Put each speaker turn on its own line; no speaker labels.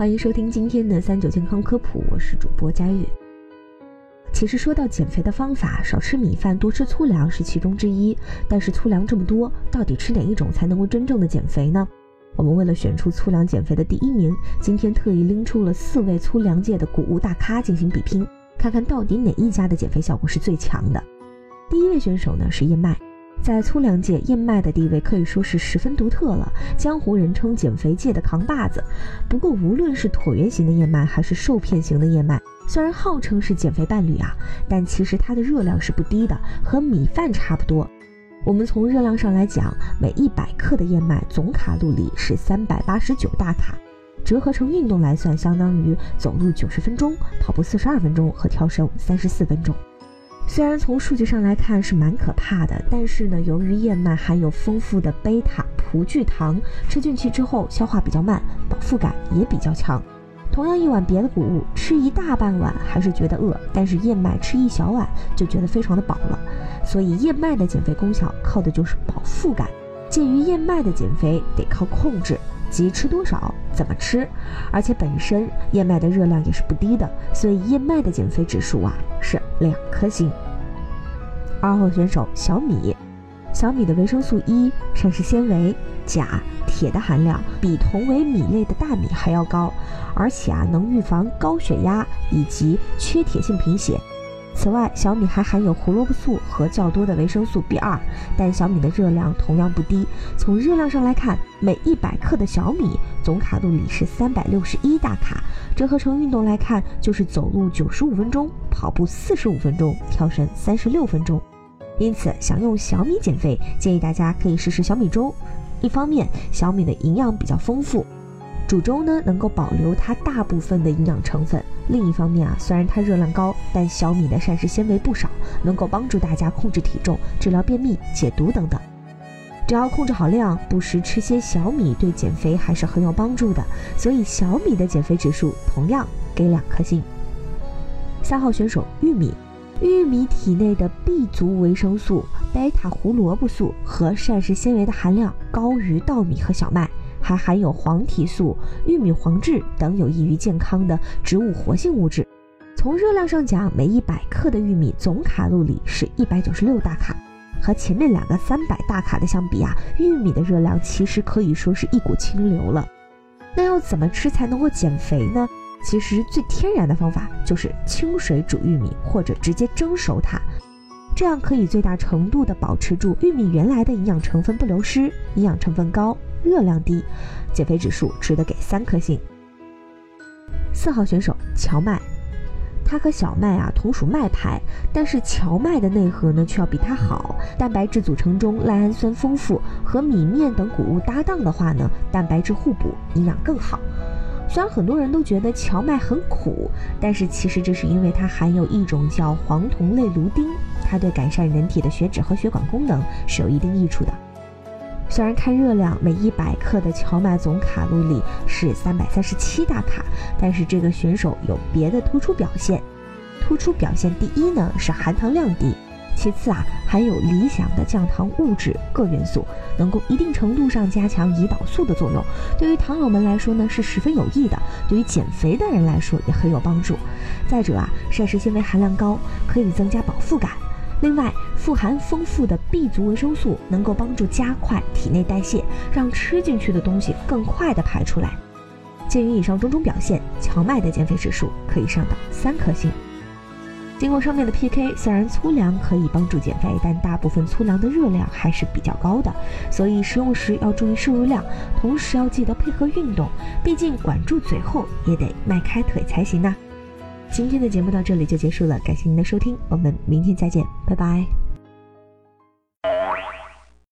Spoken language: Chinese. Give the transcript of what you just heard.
欢迎收听今天的三九健康科普，我是主播佳玉。其实说到减肥的方法，少吃米饭，多吃粗粮是其中之一。但是粗粮这么多，到底吃哪一种才能够真正的减肥呢？我们为了选出粗粮减肥的第一名，今天特意拎出了四位粗粮界的谷物大咖进行比拼，看看到底哪一家的减肥效果是最强的。第一位选手呢是燕麦。在粗粮界，燕麦的地位可以说是十分独特了，江湖人称减肥界的扛把子。不过，无论是椭圆形的燕麦还是瘦片型的燕麦，虽然号称是减肥伴侣啊，但其实它的热量是不低的，和米饭差不多。我们从热量上来讲，每一百克的燕麦总卡路里是三百八十九大卡，折合成运动来算，相当于走路九十分钟、跑步四十二分钟和跳绳三十四分钟。虽然从数据上来看是蛮可怕的，但是呢，由于燕麦含有丰富的贝塔葡聚糖，吃进去之后消化比较慢，饱腹感也比较强。同样一碗别的谷物，吃一大半碗还是觉得饿，但是燕麦吃一小碗就觉得非常的饱了。所以燕麦的减肥功效靠的就是饱腹感。鉴于燕麦的减肥得靠控制，即吃多少、怎么吃，而且本身燕麦的热量也是不低的，所以燕麦的减肥指数啊是两颗星。二号选手小米，小米的维生素 E、膳食纤维、钾、铁的含量比同为米类的大米还要高，而且啊能预防高血压以及缺铁性贫血。此外，小米还含有胡萝卜素和较多的维生素 B2，但小米的热量同样不低。从热量上来看，每一百克的小米总卡路里是三百六十一大卡，折合成运动来看，就是走路九十五分钟，跑步四十五分钟，跳绳三十六分钟。因此，想用小米减肥，建议大家可以试试小米粥。一方面，小米的营养比较丰富。煮粥呢，能够保留它大部分的营养成分。另一方面啊，虽然它热量高，但小米的膳食纤维不少，能够帮助大家控制体重、治疗便秘、解毒等等。只要控制好量，不时吃些小米，对减肥还是很有帮助的。所以小米的减肥指数同样给两颗星。三号选手玉米，玉米体内的 B 族维生素、贝塔胡萝卜素和膳食纤维的含量高于稻米和小麦。还含有黄体素、玉米黄质等有益于健康的植物活性物质。从热量上讲，每一百克的玉米总卡路里是一百九十六大卡，和前面两个三百大卡的相比啊，玉米的热量其实可以说是一股清流了。那要怎么吃才能够减肥呢？其实最天然的方法就是清水煮玉米，或者直接蒸熟它，这样可以最大程度的保持住玉米原来的营养成分不流失，营养成分高。热量低，减肥指数值得给三颗星。四号选手荞麦，它和小麦啊同属麦派，但是荞麦的内核呢却要比它好，蛋白质组成中赖氨酸丰富，和米面等谷物搭档的话呢，蛋白质互补，营养更好。虽然很多人都觉得荞麦很苦，但是其实这是因为它含有一种叫黄酮类芦丁，它对改善人体的血脂和血管功能是有一定益处的。虽然看热量，每一百克的荞麦总卡路里是三百三十七大卡，但是这个选手有别的突出表现。突出表现第一呢是含糖量低，其次啊含有理想的降糖物质铬元素，能够一定程度上加强胰岛素的作用，对于糖友们来说呢是十分有益的，对于减肥的人来说也很有帮助。再者啊膳食纤维含量高，可以增加饱腹感。另外，富含丰富的 B 族维生素，能够帮助加快体内代谢，让吃进去的东西更快的排出来。鉴于以上种种表现，荞麦的减肥指数可以上到三颗星。经过上面的 PK，虽然粗粮可以帮助减肥，但大部分粗粮的热量还是比较高的，所以食用时要注意摄入量，同时要记得配合运动，毕竟管住嘴后也得迈开腿才行呢。今天的节目到这里就结束了，感谢您的收听，我们明天再见，拜拜。